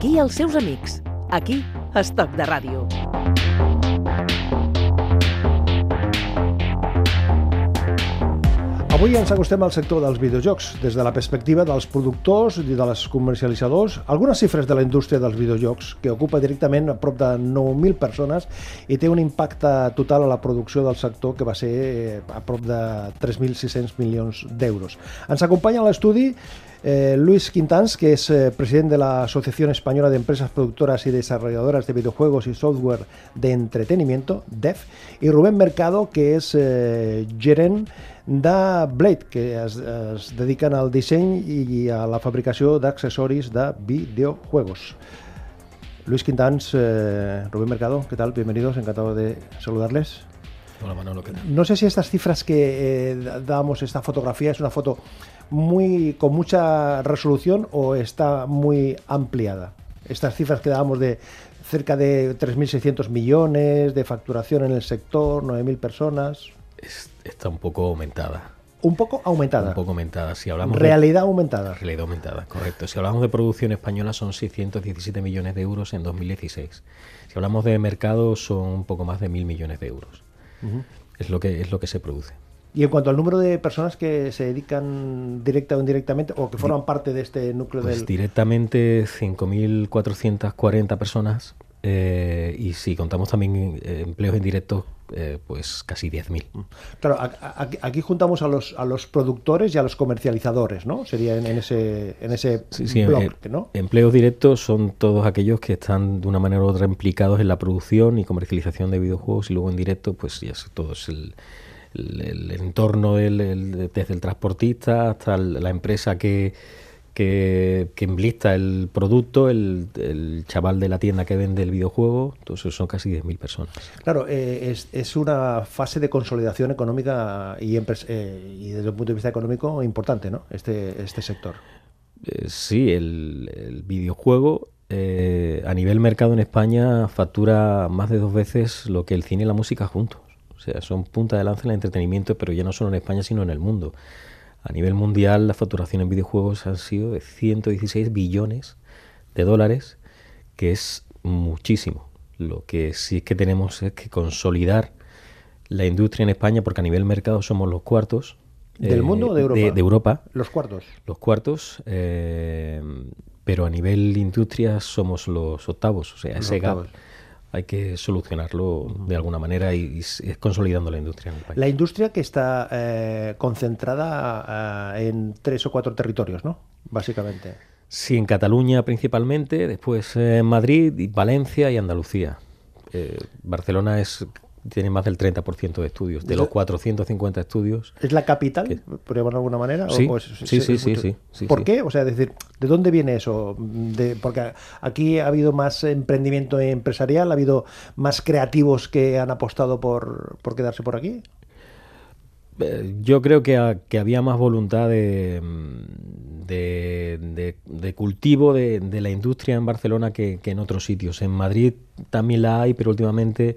Aquí els seus amics. Aquí, Estoc de Ràdio. Avui ens acostem al sector dels videojocs, des de la perspectiva dels productors i dels comercialitzadors. Algunes xifres de la indústria dels videojocs, que ocupa directament a prop de 9.000 persones i té un impacte total a la producció del sector que va ser eh, a prop de 3.600 milions d'euros. Ens acompanya a l'estudi eh, Luis Quintans, que es eh, president de la Asociación Española de Empresas Productoras y Desarrolladoras de Videojuegos y Software de Entretenimiento, DEF, y Rubén Mercado, que és eh, gerent de Blade, que es, es dediquen al disseny i a la fabricació d'accessoris de videojuegos. Luis Quintans, eh, Rubén Mercado, ¿qué tal? Bienvenidos, encantado de saludarles. Hola Manolo, ¿qué tal? No sé si estas cifras que eh, damos, esta fotografía, es una foto muy con mucha resolución o está muy ampliada. Estas cifras que dábamos de cerca de 3.600 millones de facturación en el sector, 9.000 personas. Es- está un poco aumentada. Un poco aumentada. Un poco aumentada. Si hablamos de- Realidad aumentada. Realidad aumentada, correcto. Si hablamos de producción española son 617 millones de euros en 2016. Si hablamos de mercado son un poco más de mil millones de euros. Es lo que es lo que se produce. Y en cuanto al número de personas que se dedican directa o indirectamente o que forman parte de este núcleo Pues del... directamente 5.440 personas eh, y si contamos también eh, empleos indirectos, eh, pues casi 10.000. Claro, aquí, aquí juntamos a los, a los productores y a los comercializadores, ¿no? Sería en, en ese, en ese Sí, sí, eh, ¿no? Empleos directos son todos aquellos que están de una manera u otra implicados en la producción y comercialización de videojuegos y luego en directo, pues ya es todo es el, el- el entorno del, el- desde el transportista hasta el- la empresa que, que, que enlista el producto, el, el chaval de la tienda que vende el videojuego, entonces son casi 10.000 personas. Claro, eh, es, es una fase de consolidación económica y, eh, y desde un punto de vista económico importante, ¿no? Este, este sector. Eh, sí, el, el videojuego eh, a nivel mercado en España factura más de dos veces lo que el cine y la música juntos. O sea, son punta de lanza en el entretenimiento, pero ya no solo en España, sino en el mundo. A nivel mundial, la facturación en videojuegos han sido de 116 billones de dólares, que es muchísimo. Lo que sí es que tenemos es que consolidar la industria en España, porque a nivel mercado somos los cuartos. ¿Del eh, mundo o de Europa? de Europa Los cuartos. los cuartos, eh, pero a nivel industria somos los octavos. O sea, Los ese gap. Hay que solucionarlo de alguna manera y, consolidando la industria en el país. La industria que está eh, concentrada eh, en tres o cuatro territorios, ¿no? Básicamente. Sí, en Cataluña principalmente, después eh, en Madrid, y Valencia y Andalucía. Eh, Barcelona es tiene más del 30% de estudios. De los 450 estudios, ¿Es la capital, por llamarlo de alguna manera? Sí, es- sí, es sí, sí, mucho- sí, sí, ¿Por sí. qué? O sea, es decir, ¿de dónde viene eso? De- porque aquí ha habido más emprendimiento empresarial, ha habido más creativos que han apostado por, por quedarse por aquí. Eh, Yo creo que, ha- que había más voluntad de, mm, de, de- de cultivo de, la industria en Barcelona que, que en otros sitios. En Madrid también la hay, pero últimamente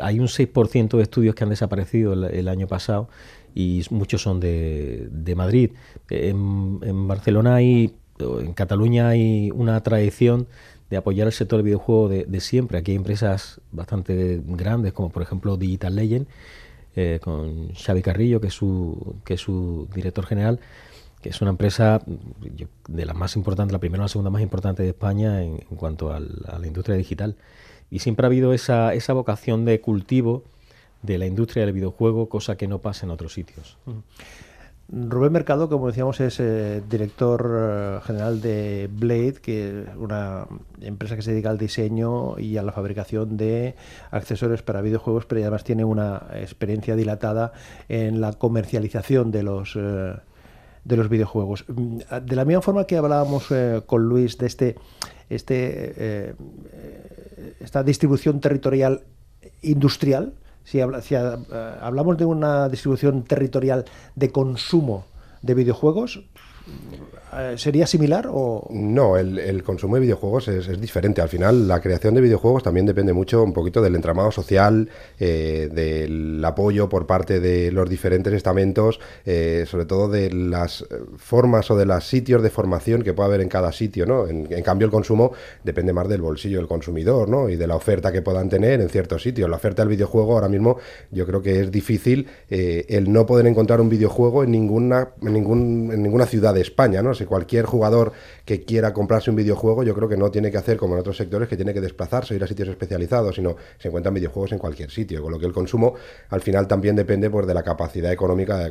hay un 6% de estudios que han desaparecido el, año pasado y muchos son de, de Madrid. En, Barcelona hay, en Cataluña hay una tradición de apoyar el sector del videojuego de, siempre. Aquí hay empresas bastante grandes, como por ejemplo Digital Legend, eh, con Xavi Carrillo, que es su, que es su director general, que es una empresa de las más importantes, la primera o la segunda más importante de España en, cuanto a la industria digital. Y siempre ha habido esa, esa vocación de cultivo de la industria del videojuego, cosa que no pasa en otros sitios. Rubén Mercado, como decíamos, es eh, director eh, general de Blade, que es una empresa que se dedica al diseño y a la fabricación de accesorios para videojuegos, pero además tiene una experiencia dilatada en la comercialización de los eh, de los videojuegos. Mm, De la misma forma que hablábamos con Luis de este, este esta distribución territorial industrial, si, habla- si, eh, hablamos de una distribución territorial de consumo de videojuegos, Eh, ¿Sería similar o...? No, el, consumo de videojuegos es, diferente. Al final, la creación de videojuegos también depende mucho un poquito del entramado social, eh, del apoyo por parte de los diferentes estamentos, eh, sobre todo de las formas o de los sitios de formación que puede haber en cada sitio, ¿no? En, cambio, el consumo depende más del bolsillo del consumidor, ¿no? Y de la oferta que puedan tener en ciertos sitios. La oferta del videojuego ahora mismo yo creo que es difícil el no poder encontrar un videojuego en ninguna, en, ningún, en ninguna ciudad de España, ¿no? Cualquier jugador que quiera comprarse un videojuego, yo creo que no tiene que hacer como en otros sectores, que tiene que desplazarse, ir a sitios especializados, sino se encuentran videojuegos en cualquier sitio, con lo que el consumo al final también depende pues, de la capacidad económica de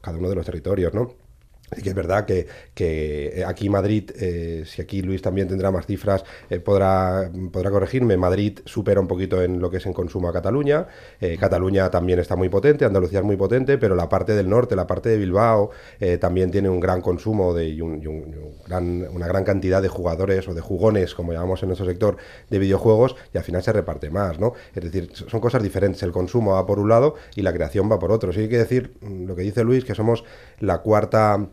cada uno de los territorios, ¿no? Así que es verdad que, que aquí Madrid, eh, si aquí Luis también tendrá más cifras, eh, podrá, podrá corregirme, Madrid supera un poquito en lo que es en consumo a Cataluña, eh, Cataluña también está muy potente, Andalucía es muy potente, pero la parte del norte, la parte de Bilbao, también tiene un gran consumo de, y, una gran cantidad de jugadores o de jugones, como llamamos en nuestro sector, de videojuegos, y al final se reparte más, ¿no? Es decir, son cosas diferentes, el consumo va por un lado y la creación va por otro. Sí hay que decir, mm, lo que dice Luis, que somos la cuarta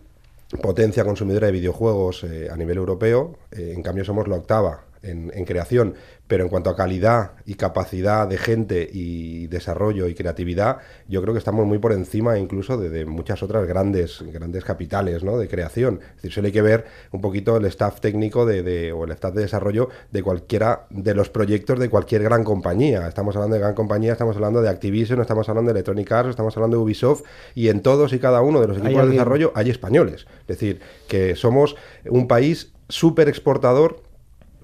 potencia consumidora de videojuegos eh, a nivel europeo, eh, en cambio somos la octava en, en, creación pero en cuanto a calidad y capacidad de gente y desarrollo y creatividad, yo creo que estamos muy por encima incluso de, muchas otras grandes, grandes capitales ¿no? de creación. Es decir, solo hay que ver un poquito el staff técnico de, o el staff de desarrollo de cualquiera de los proyectos de cualquier gran compañía. Estamos hablando de gran compañía, estamos hablando de Activision, estamos hablando de Electronic Arts, estamos hablando de Ubisoft, y en todos y cada uno de los equipos de desarrollo hay españoles. Es decir, que somos un país súper exportador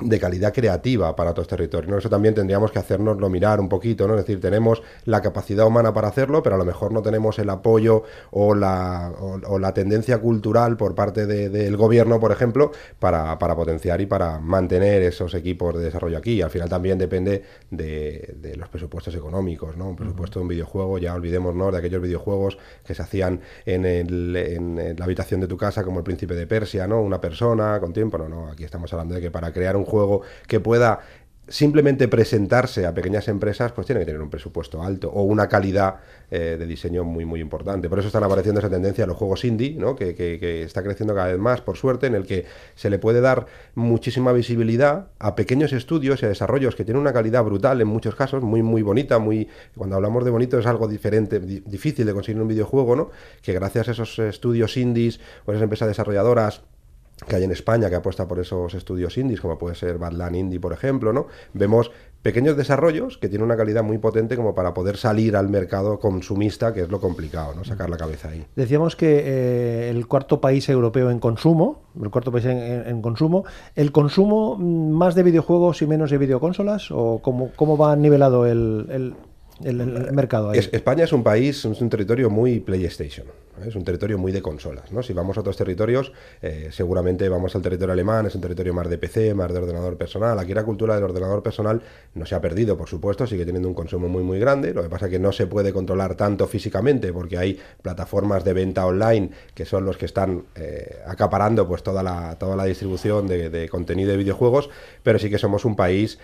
de calidad creativa para otros territorios. Eso también tendríamos que hacernoslo mirar un poquito, ¿no? Es decir, tenemos la capacidad humana para hacerlo, pero a lo mejor no tenemos el apoyo o la, o, la tendencia cultural por parte del gobierno, por ejemplo, para, para, potenciar y para mantener esos equipos de desarrollo aquí. al final también depende de, los presupuestos económicos, ¿no? Un presupuesto de un videojuego, ya olvidémonos de aquellos videojuegos que se hacían en, el, en la habitación de tu casa, como el príncipe de Persia, ¿no? Una persona con tiempo, no, no, aquí estamos hablando de que para crear un juego que pueda simplemente presentarse a pequeñas empresas, pues tiene que tener un presupuesto alto o una calidad eh, de diseño muy, muy importante. Por eso están apareciendo esa tendencia a los juegos indie, ¿no? que, está creciendo cada vez más, por suerte, en el que se le puede dar muchísima visibilidad a pequeños estudios y a desarrollos que tienen una calidad brutal en muchos casos, muy, muy bonita, muy cuando hablamos de bonito es algo diferente, difícil de conseguir un videojuego, ¿no? que gracias a esos estudios indies o esas empresas desarrolladoras que hay en España que apuesta por esos estudios indies, como puede ser Badland Indie, por ejemplo, ¿no? Vemos pequeños desarrollos que tienen una calidad muy potente como para poder salir al mercado consumista, que es lo complicado, ¿no? Sacar la cabeza ahí. Decíamos que eh, el cuarto país europeo en consumo, el cuarto país en, consumo, ¿el consumo mm, más de videojuegos y menos de videoconsolas? ¿O cómo, cómo va nivelado el, el, mercado España es un país, es un territorio muy PlayStation. Es un territorio muy de consolas. ¿no? Si vamos a otros territorios, eh, seguramente vamos al territorio alemán, es un territorio más de PC, más de ordenador personal. Aquí la cultura del ordenador personal no se ha perdido, por supuesto, sigue teniendo un consumo muy, muy grande. Lo que pasa es que no se puede controlar tanto físicamente porque hay plataformas de venta online que son los que están eh, acaparando pues toda la, toda la distribución de, de, contenido de videojuegos, pero sí que somos un país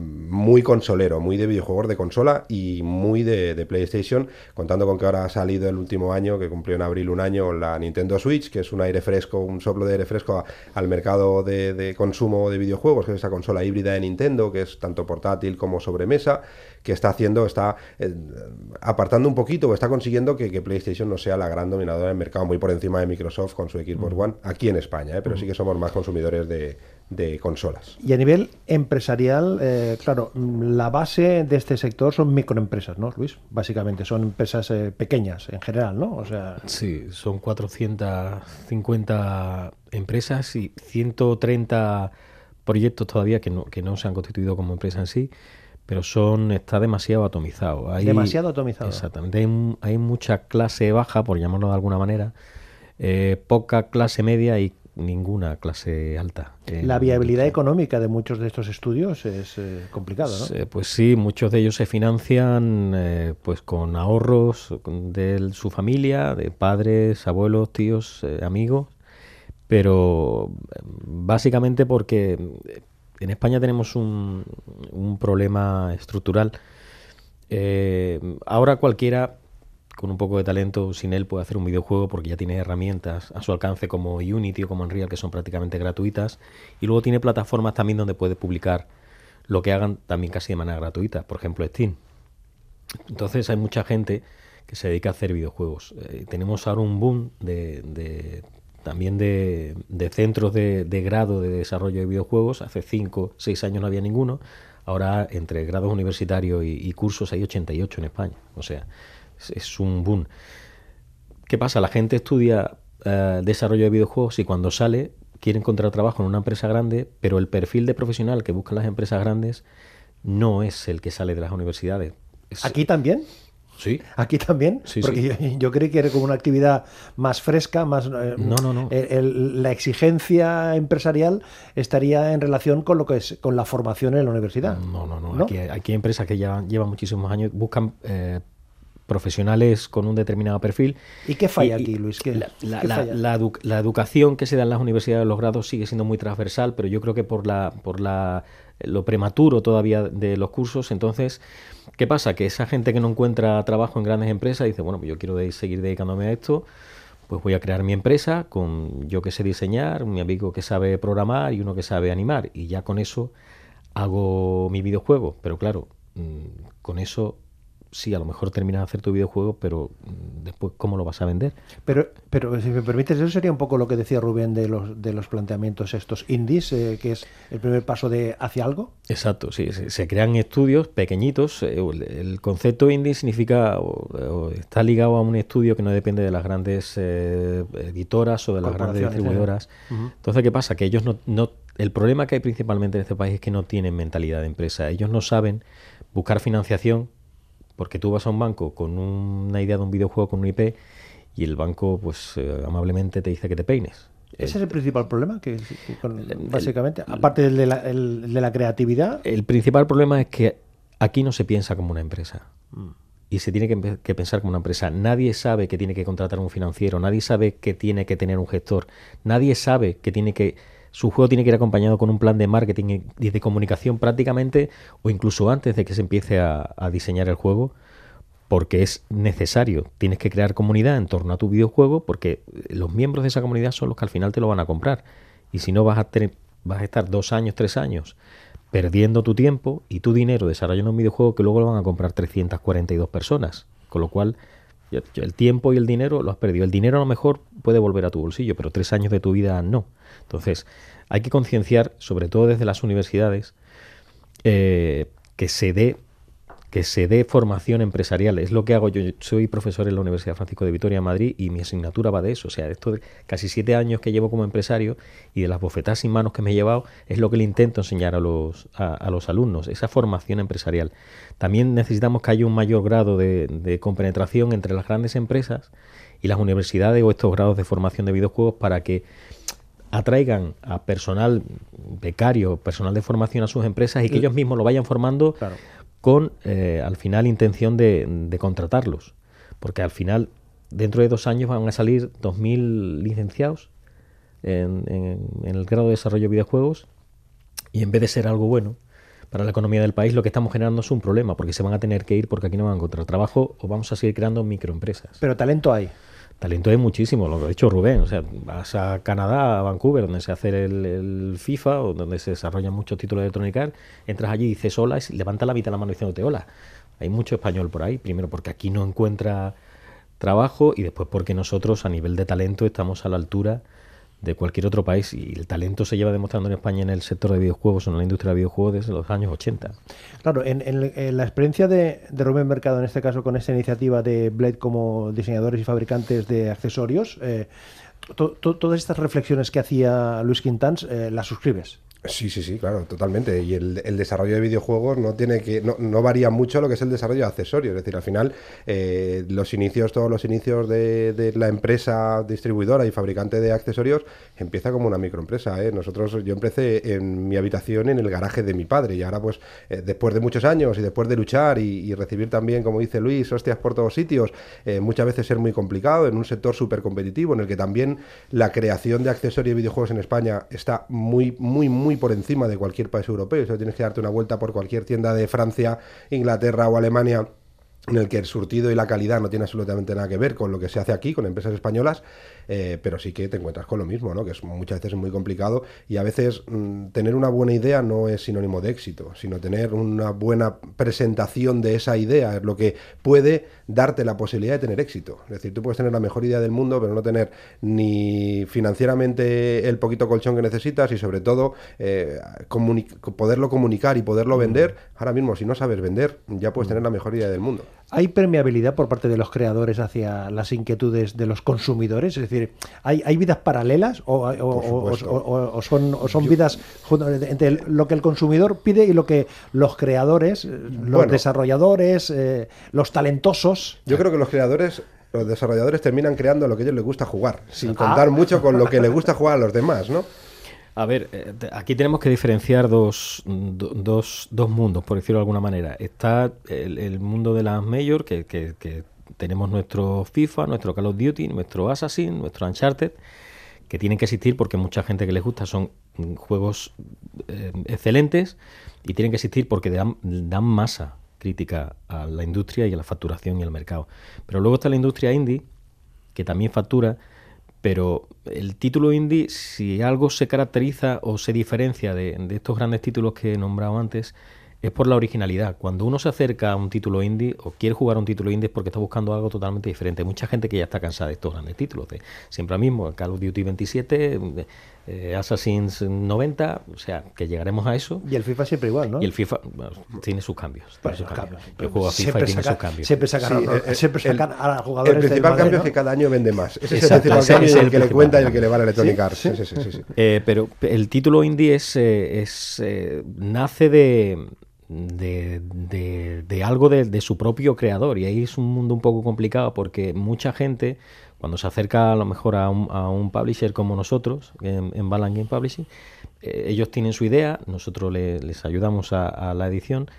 muy consolero, muy de videojuegos de consola y muy de, PlayStation, contando con que ahora ha salido el último año, que cumplió en abril un año, la Nintendo Switch, que es un aire fresco, un soplo de aire fresco al mercado de, consumo de videojuegos, que es esa consola híbrida de Nintendo, que es tanto portátil como sobremesa, que está haciendo, está eh, apartando un poquito, o está consiguiendo que, PlayStation no sea la gran dominadora del mercado, muy por encima de Microsoft con su Xbox One, aquí en España, ¿eh? pero sí que somos más consumidores de, de consolas. Y a nivel empresarial, eh, claro, la base de este sector son microempresas, ¿no, Luis? Básicamente, son empresas eh, pequeñas en general, ¿no? O sea... Sí, son 450 empresas y 130 proyectos todavía que no, que no se han constituido como empresa en sí, pero son está demasiado atomizado. Hay, demasiado atomizado. Exactamente. Hay, mucha clase baja, por llamarlo de alguna manera, eh, poca clase media y ninguna clase alta. La viabilidad económica de muchos de estos estudios es eh, complicado, ¿no? Pues sí, muchos de ellos se financian eh, pues con ahorros de su familia, de padres, abuelos, tíos, eh, amigos, pero básicamente porque en España tenemos un, un problema estructural. ahora cualquiera con un poco de talento, sin él puede hacer un videojuego porque ya tiene herramientas a su alcance como Unity o como Unreal que son prácticamente gratuitas. Y luego tiene plataformas también donde puede publicar lo que hagan también casi de manera gratuita, por ejemplo Steam. Entonces hay mucha gente que se dedica a hacer videojuegos. Eh, tenemos ahora un boom de, también de, centros de, grado de desarrollo de videojuegos. Hace 5, 6 años no había ninguno. Ahora entre grados universitarios y, cursos hay 88 en España. O sea, es, un boom. ¿Qué pasa? La gente estudia eh, desarrollo de videojuegos y cuando sale quiere encontrar trabajo en una empresa grande, pero el perfil de profesional que buscan las empresas grandes no es el que sale de las universidades. ¿Aquí también? Sí. Aquí también, sí, porque Yo, creí que era como una actividad más fresca, más... Eh, no, no, no. la exigencia empresarial estaría en relación con lo que es con la formación en la universidad. No, no, no. Aquí, hay empresas que ya llevan muchísimos años, buscan eh, profesionales con un determinado perfil. ¿Y qué falla aquí, Luis? la, educación que se da en las universidades, los grados, sigue siendo muy transversal, pero yo creo que por la, por la, lo prematuro todavía de los cursos, entonces, ¿qué pasa? Que esa gente que no encuentra trabajo en grandes empresas dice, bueno, pues yo quiero seguir dedicándome a esto, pues voy a crear mi empresa con yo que sé diseñar, mi amigo que sabe programar y uno que sabe animar, y ya con eso hago mi videojuego, pero claro, mm, con eso sí, a lo mejor terminas de hacer tu videojuego, pero mm, después, ¿cómo lo vas a vender? Pero, pero si me permites, eso sería un poco lo que decía Rubén de los, de los planteamientos estos indies, eh, que es el primer paso de hacia algo. Exacto, sí, se, crean estudios pequeñitos. Eh, el, concepto indie significa, está ligado a un estudio que no depende de las grandes eh, editoras o de las grandes distribuidoras. Entonces, ¿qué pasa? Que ellos no, no, el problema que hay principalmente en este país es que no tienen mentalidad de empresa. Ellos no saben buscar financiación porque tú vas a un banco con una idea de un videojuego con un IP y el banco, pues eh, amablemente te dice que te peines. Ese es el principal problema, que, básicamente, aparte del de, la, de, la, creatividad. El principal problema es que aquí no se piensa como una empresa. Mm. Y se tiene que, que, pensar como una empresa. Nadie sabe que tiene que contratar un financiero, nadie sabe que tiene que tener un gestor, nadie sabe que tiene que su juego tiene que ir acompañado con un plan de marketing y de comunicación prácticamente o incluso antes de que se empiece a, diseñar el juego porque es necesario. Tienes que crear comunidad en torno a tu videojuego porque los miembros de esa comunidad son los que al final te lo van a comprar. Y si no vas a, tener, vas a estar dos años, tres años perdiendo tu tiempo y tu dinero desarrollando un videojuego que luego lo van a comprar 342 personas. Con lo cual el tiempo y el dinero lo has perdido. El dinero a lo mejor puede volver a tu bolsillo, pero tres años de tu vida no. Entonces, hay que concienciar, sobre todo desde las universidades, eh, que se dé que se dé formación empresarial. Es lo que hago yo. Soy profesor en la Universidad Francisco de Vitoria, Madrid, y mi asignatura va de eso. O sea, esto de casi siete años que llevo como empresario y de las bofetadas sin manos que me he llevado, es lo que le intento enseñar a los, a, los alumnos, esa formación empresarial. También necesitamos que haya un mayor grado de, de compenetración entre las grandes empresas y las universidades o estos grados de formación de videojuegos para que atraigan a personal becario, personal de formación a sus empresas y que ellos mismos lo vayan formando con, eh, al final, intención de, contratarlos. Porque al final, dentro de dos años van a salir 2.000 licenciados en, el grado de desarrollo de videojuegos y en vez de ser algo bueno para la economía del país, lo que estamos generando es un problema porque se van a tener que ir porque aquí no van a encontrar trabajo o vamos a seguir creando microempresas. Pero talento hay. Talento hay muchísimo, lo que ha dicho Rubén. O sea, vas a Canadá, a Vancouver, donde se hace el, FIFA, o donde se desarrollan muchos títulos de Electronic Arts, entras allí y dices hola, y levanta la mitad de la mano diciéndote hola. Hay mucho español por ahí, primero porque aquí no encuentra trabajo y después porque nosotros a nivel de talento estamos a la altura de cualquier otro país y el talento se lleva demostrando en España en el sector de videojuegos o en la industria de videojuegos desde los años 80. Claro, en, la experiencia de, de, Rubén Mercado, en este caso con esta iniciativa de Blade como diseñadores y fabricantes de accesorios, eh, todas estas reflexiones que hacía Luis Quintans, eh, ¿las suscribes? Sí, sí, sí, claro, totalmente. Y el, desarrollo de videojuegos no tiene que, no, no, varía mucho lo que es el desarrollo de accesorios. Es decir, al final, eh, los inicios, todos los inicios de, la empresa distribuidora y fabricante de accesorios empieza como una microempresa. ¿eh? Nosotros, yo empecé en mi habitación en el garaje de mi padre, y ahora, pues, eh, después de muchos años y después de luchar y, recibir también, como dice Luis, hostias por todos sitios, eh, muchas veces ser muy complicado en un sector súper competitivo en el que también la creación de accesorios y videojuegos en España está muy, muy, muy muy por encima de cualquier país europeo. Eso tienes que darte una vuelta por cualquier tienda de Francia, Inglaterra o Alemania en el que el surtido y la calidad no tiene absolutamente nada que ver con lo que se hace aquí, con empresas españolas, eh, pero sí que te encuentras con lo mismo, ¿no? que es muchas veces muy complicado y a veces mm, tener una buena idea no es sinónimo de éxito, sino tener una buena presentación de esa idea es lo que puede darte la posibilidad de tener éxito. Es decir, tú puedes tener la mejor idea del mundo, pero no tener ni financieramente el poquito colchón que necesitas y sobre todo eh, poderlo comunicar y poderlo mm. vender. Ahora mismo, si no sabes vender, ya puedes mm. tener la mejor idea del mundo. ¿Hay permeabilidad por parte de los creadores hacia las inquietudes de los consumidores? Es decir, ¿hay, hay vidas paralelas o, son, son vidas entre lo que el consumidor pide y lo que los creadores, los desarrolladores, eh, los talentosos... Yo creo que los creadores los desarrolladores terminan creando lo que a ellos les gusta jugar, sin ah. contar mucho con lo que les gusta jugar a los demás, ¿no? A ver, eh, aquí tenemos que diferenciar dos, dos, dos mundos, por decirlo de alguna manera. Está el, mundo de las Major, que, que, tenemos nuestro FIFA, nuestro Call of Duty, nuestro Assassin, nuestro Uncharted, que tienen que existir porque mucha gente que les gusta son juegos eh, excelentes y tienen que existir porque dan, dan masa crítica a la industria y a la facturación y al mercado. Pero luego está la industria indie, que también factura pero el título indie, si algo se caracteriza o se diferencia de, de, estos grandes títulos que he nombrado antes, es por la originalidad. Cuando uno se acerca a un título indie o quiere jugar a un título indie es porque está buscando algo totalmente diferente. Hay mucha gente que ya está cansada de estos grandes títulos. De siempre mismo, Call of Duty 27, eh, Assassin's 90, o sea, que llegaremos a eso. Y el FIFA siempre igual, ¿no? Y el FIFA tiene sus cambios. Tiene sus cambios. Yo juego a FIFA y tiene sus cambios. Siempre sacan, a, siempre sacan a jugadores. El principal cambio es que cada año vende más. Ese es el principal cambio, el, el que le cuenta y el que le va a Electronic Arts. Sí, sí, sí. Eh, pero el título indie es, eh, es eh, nace de de, de, algo de, su propio creador. Y ahí es un mundo un poco complicado porque mucha gente, cuando se acerca a lo mejor a un, a un publisher como nosotros, en, en Balan Game Publishing, eh, ellos tienen su idea, nosotros le, les ayudamos a la edición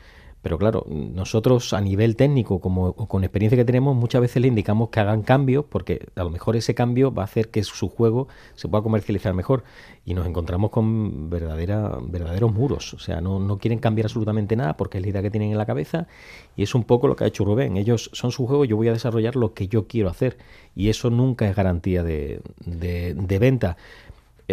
pero claro, nosotros a nivel técnico, como con experiencia que tenemos, muchas veces le indicamos que hagan cambios, porque a lo mejor ese cambio va a hacer que su juego se pueda comercializar mejor. Y nos encontramos con verdadera, verdaderos muros. O sea, no, no quieren cambiar absolutamente nada porque es la idea que tienen en la cabeza. Y es un poco lo que ha hecho Rubén. Ellos son su juego, yo voy a desarrollar lo que yo quiero hacer. Y eso nunca es garantía de, de, de venta.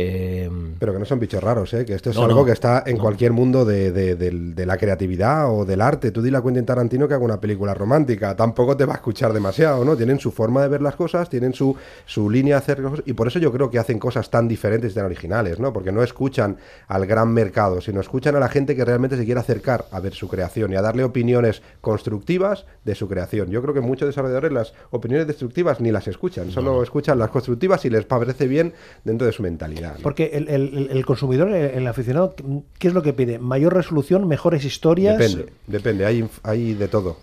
Eh, Pero que no son bichos raros, ¿eh? que esto es algo que está en cualquier mundo de, la creatividad o del arte. Tú dile a Quentin Tarantino que haga una película romántica, tampoco te va a escuchar demasiado, ¿no? Tienen su forma de ver las cosas, tienen su, su línea de hacer cosas, y por eso yo creo que hacen cosas tan diferentes y tan originales, ¿no? Porque no escuchan al gran mercado, sino escuchan a la gente que realmente se quiere acercar a ver su creación y a darle opiniones constructivas de su creación. Yo creo que muchos desarrolladores las opiniones destructivas ni las escuchan, solo escuchan las constructivas y les parece bien dentro de su mentalidad. Porque el, el, consumidor, el, aficionado, ¿qué es lo que pide? ¿Mayor resolución, mejores historias? Depende, depende, hay, hay de todo.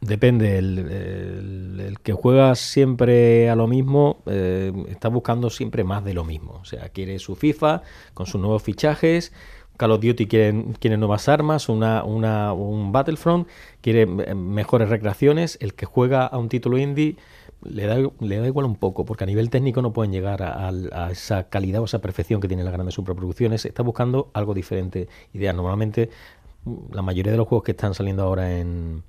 depende, el, que juega siempre a lo mismo eh, está buscando siempre más de lo mismo. O sea, quiere su FIFA con sus nuevos fichajes. Call of Duty quiere, quiere nuevas armas, una, una, un Battlefront, quiere eh, mejores recreaciones. El que juega a un título indie le da, le da igual un poco, porque a nivel técnico no pueden llegar a, esa calidad o esa perfección que tienen las grandes superproducciones. Está buscando algo diferente. Idea, normalmente la mayoría de los juegos que están saliendo ahora en,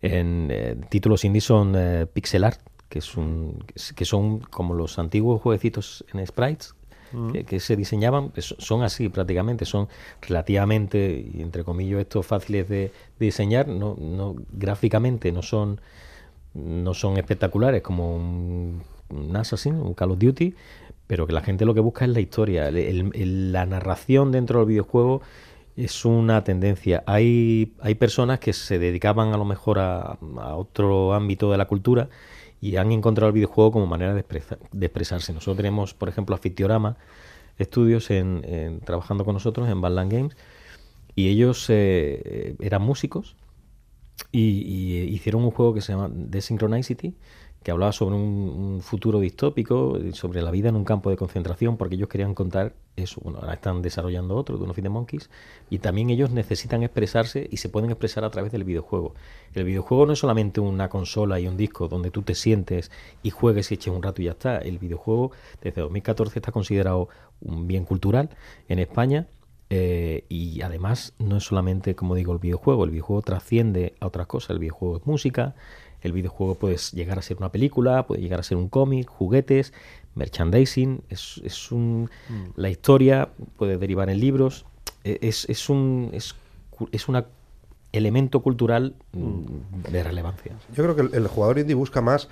en eh, títulos indie son eh, pixel art, que, es un, que son como los antiguos jueguecitos en sprites, mm. que, se diseñaban, son así prácticamente, son relativamente, entre comillas, estos fáciles de, de diseñar, no, no gráficamente no son no son espectaculares como un, Assassin, un Call of Duty, pero que la gente lo que busca es la historia. la narración dentro del videojuego es una tendencia. Hay, hay personas que se dedicaban a lo mejor a, otro ámbito de la cultura y han encontrado el videojuego como manera de, expresarse. Nosotros tenemos, por ejemplo, a Fictiorama Estudios en, trabajando con nosotros en Badland Games y ellos eh, eran músicos y, hicieron un juego que se llama Desynchronicity, que hablaba sobre un, futuro distópico, sobre la vida en un campo de concentración, porque ellos querían contar eso. Bueno, ahora están desarrollando otro, de unos the Monkeys, y también ellos necesitan expresarse y se pueden expresar a través del videojuego. El videojuego no es solamente una consola y un disco donde tú te sientes y juegues y eches un rato y ya está. El videojuego desde 2014 está considerado un bien cultural en España Eh, y además no es solamente, como digo, el videojuego, el videojuego trasciende a otras cosas, el videojuego es música, el videojuego puede llegar a ser una película, puede llegar a ser un cómic, juguetes, merchandising, es, es un, mm. la historia puede derivar en libros, e, es, es un es, es una elemento cultural mm, de relevancia. Yo creo que el, el jugador indie busca más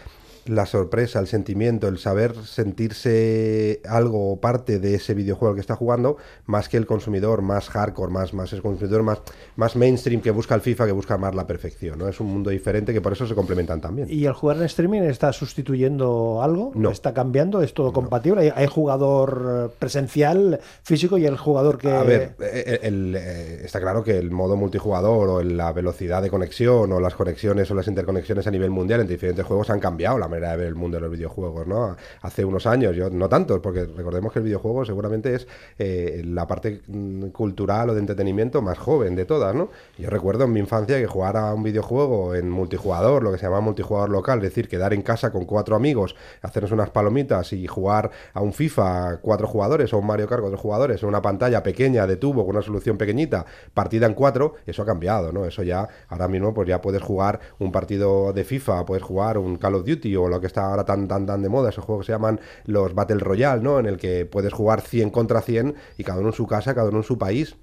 la sorpresa, el sentimiento, el saber sentirse algo o parte de ese videojuego que está jugando, más que el consumidor más hardcore, más, más el consumidor más, más mainstream que busca el FIFA, que busca más la perfección. ¿no? Es un mundo diferente que por eso se complementan también. ¿Y el jugar en streaming está sustituyendo algo? No. ¿Está cambiando? ¿Es todo compatible? ¿Hay, jugador presencial, físico y el jugador que...? A ver, eh, eh, está claro que el modo multijugador o la velocidad de conexión o las conexiones o las interconexiones a nivel mundial entre diferentes juegos han cambiado la de ver el mundo de los videojuegos, ¿no? Hace unos años, yo no tantos, porque recordemos que el videojuego seguramente es eh, la parte mm, cultural o de entretenimiento más joven de todas, ¿no? Yo recuerdo en mi infancia que jugar a un videojuego en multijugador, lo que se llama multijugador local, es decir, quedar en casa con cuatro amigos, hacernos unas palomitas y jugar a un FIFA cuatro jugadores o un Mario Kart cuatro jugadores en una pantalla pequeña de tubo con una solución pequeñita, partida en cuatro, eso ha cambiado, ¿no? Eso ya, ahora mismo, pues ya puedes jugar un partido de FIFA, puedes jugar un Call of Duty o lo que está ahora tan, tan, tan de moda, esos juegos que se llaman los Battle Royale, ¿no? En el que puedes jugar 100 contra 100 y cada uno en su casa, cada uno en su país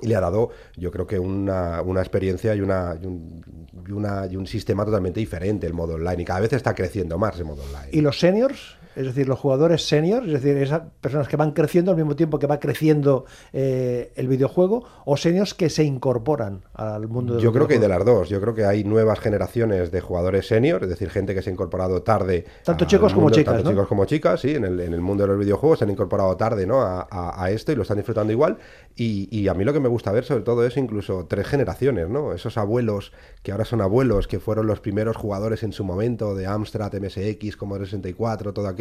y le ha dado, yo creo que una, una experiencia y, una, un, y, una, y un sistema totalmente diferente el modo online. Y cada vez está creciendo más el modo online. ¿Y los seniors? Es decir, los jugadores seniors, es decir, esas personas que van creciendo al mismo tiempo que va creciendo eh, el videojuego, o seniors que se incorporan al mundo del Yo creo que hay de las dos. Yo creo que hay nuevas generaciones de jugadores seniors, es decir, gente que se ha incorporado tarde. Tanto chicos como chicas. Tanto chicos como chicas, sí, en el, en el, mundo de los videojuegos se han incorporado tarde ¿no? A, a, a esto y lo están disfrutando igual. Y, y, a mí lo que me gusta ver sobre todo es incluso tres generaciones, ¿no? Esos abuelos que ahora son abuelos, que fueron los primeros jugadores en su momento de Amstrad, MSX, como 64, todo aquello,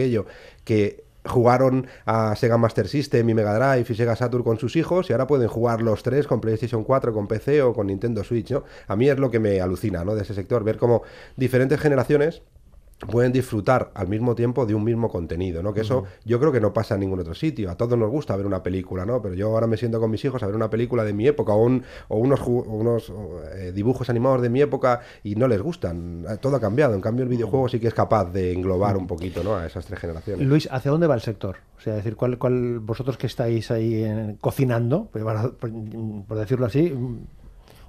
que jugaron a Sega Master System y Mega Drive y Sega Saturn con sus hijos y ahora pueden jugar los tres con PlayStation 4, con PC o con Nintendo Switch, ¿no? A mí es lo que me alucina, ¿no? De ese sector, ver cómo diferentes generaciones pueden disfrutar al mismo tiempo de un mismo contenido, ¿no? Que eso yo creo que no pasa en ningún otro sitio. A todos nos gusta ver una película, ¿no? Pero yo ahora me siento con mis hijos a ver una película de mi época o, un, o unos, unos eh, dibujos animados de mi época y no les gustan. Eh, todo ha cambiado. En cambio, el videojuego sí que es capaz de englobar un poquito, ¿no? A esas tres generaciones. Luis, ¿hacia dónde va el sector? O sea, decir, ¿cuál, cuál vosotros que estáis ahí en, cocinando, pues, por, por decirlo así,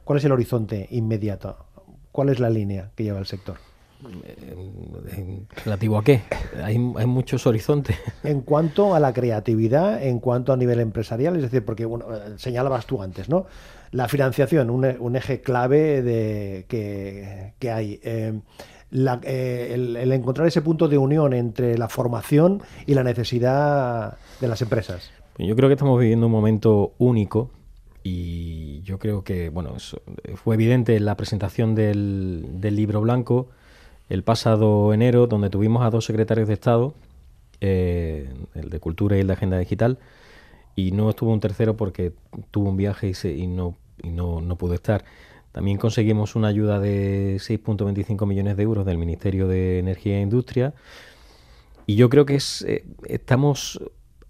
cuál es el horizonte inmediato? ¿Cuál es la línea que lleva el sector? ¿Relativo a qué? Hay, hay, muchos horizontes. En cuanto a la creatividad, en cuanto a nivel empresarial, es decir, porque bueno, señalabas tú antes, ¿no? La financiación, un, un eje clave de, que, que hay. Eh, la, eh, el, el, encontrar ese punto de unión entre la formación y la necesidad de las empresas. Yo creo que estamos viviendo un momento único y yo creo que, bueno, eso fue evidente en la presentación del, del libro blanco el pasado enero, donde tuvimos a dos secretarios de Estado, eh, el de Cultura y el de Agenda Digital, y no estuvo un tercero porque tuvo un viaje y, se, no, y no, pudo estar. También conseguimos una ayuda de 6.25 millones de euros del Ministerio de Energía e Industria. Y yo creo que es, eh, estamos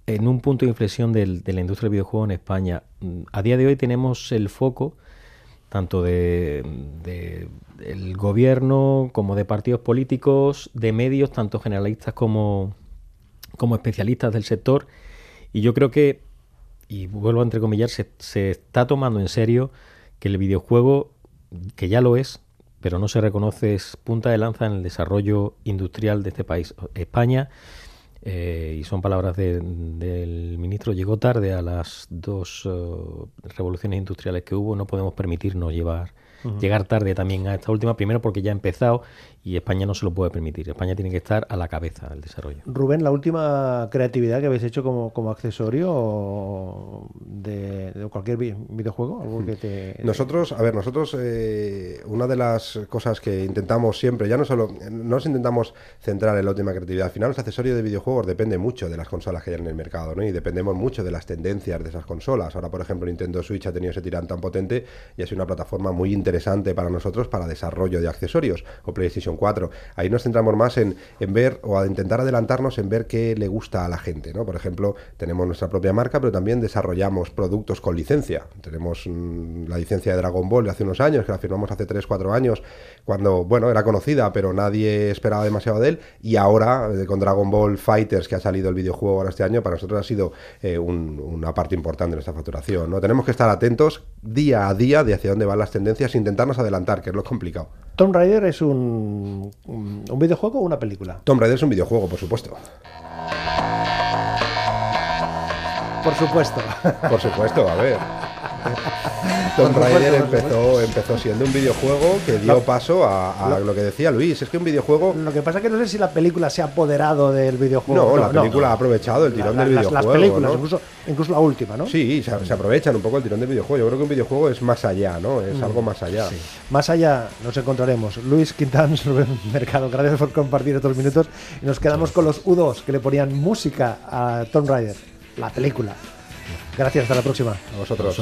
en un punto de inflexión de la industria del videojuego en España. A día de hoy tenemos el foco tanto de el gobierno como de partidos políticos, de medios, tanto generalistas como, como especialistas del sector. Y yo creo que, y vuelvo a entrecomillar, se, está tomando en serio que el videojuego, que ya lo es, pero no se reconoce, es punta de lanza en el desarrollo industrial de este país. España, eh, y son palabras de, del ministro, llegó tarde a las dos uh, revoluciones industriales que hubo, no podemos permitirnos llevar Llegar tarde también a esta última, primero porque ya ha empezado y España no se lo puede permitir. España tiene que estar a la cabeza del desarrollo. Rubén, la última creatividad que habéis hecho como, como accesorio de, de, cualquier videojuego, algo que te... Nosotros, a ver, nosotros eh, una de las cosas que intentamos siempre, ya no solo, no nos intentamos centrar en la última creatividad, al final los accesorios de videojuegos depende mucho de las consolas que hay en el mercado, ¿no? Y dependemos mucho de las tendencias de esas consolas. Ahora, por ejemplo, Nintendo Switch ha tenido ese tirán tan potente y ha sido una plataforma muy interesante para nosotros para desarrollo de accesorios, o PlayStation PlayStation 4. Ahí nos centramos más en, en ver o a intentar adelantarnos en ver qué le gusta a la gente, ¿no? Por ejemplo, tenemos nuestra propia marca, pero también desarrollamos productos con licencia. Tenemos mm, la licencia de Dragon Ball de hace unos años, que la firmamos hace 3, 4 años, cuando, bueno, era conocida, pero nadie esperaba demasiado de él, y ahora, eh, con Dragon Ball Fighters, que ha salido el videojuego ahora este año, para nosotros ha sido eh, un- una parte importante de nuestra facturación, ¿no? Tenemos que estar atentos día a día de hacia dónde van las tendencias e intentarnos adelantar, que es lo complicado. Tomb Raider es un, un un videojuego o una película. Tomb Raider es un videojuego, por supuesto. Por supuesto. Por supuesto, a ver. Tomb Raider empezó, empezó siendo un videojuego que dio Lo- paso a, a lo- lo que decía Luis. Es que un videojuego. Lo que pasa es que no sé si la película se ha apoderado del videojuego. No, la película ha aprovechado el tirón La- del videojuego. Las películas, ¿no? incluso, incluso la última, ¿no? Sí, se, se aprovechan un poco el tirón del videojuego. Yo creo que un videojuego es más allá, ¿no? Mm. Es algo más allá. Más allá nos encontraremos. Luis Quintans, Rubén Mercado, gracias por compartir estos minutos. Y nos quedamos con los U2 que le ponían música a Tomb Raider, la película. Gracias, hasta la próxima. A vosotros.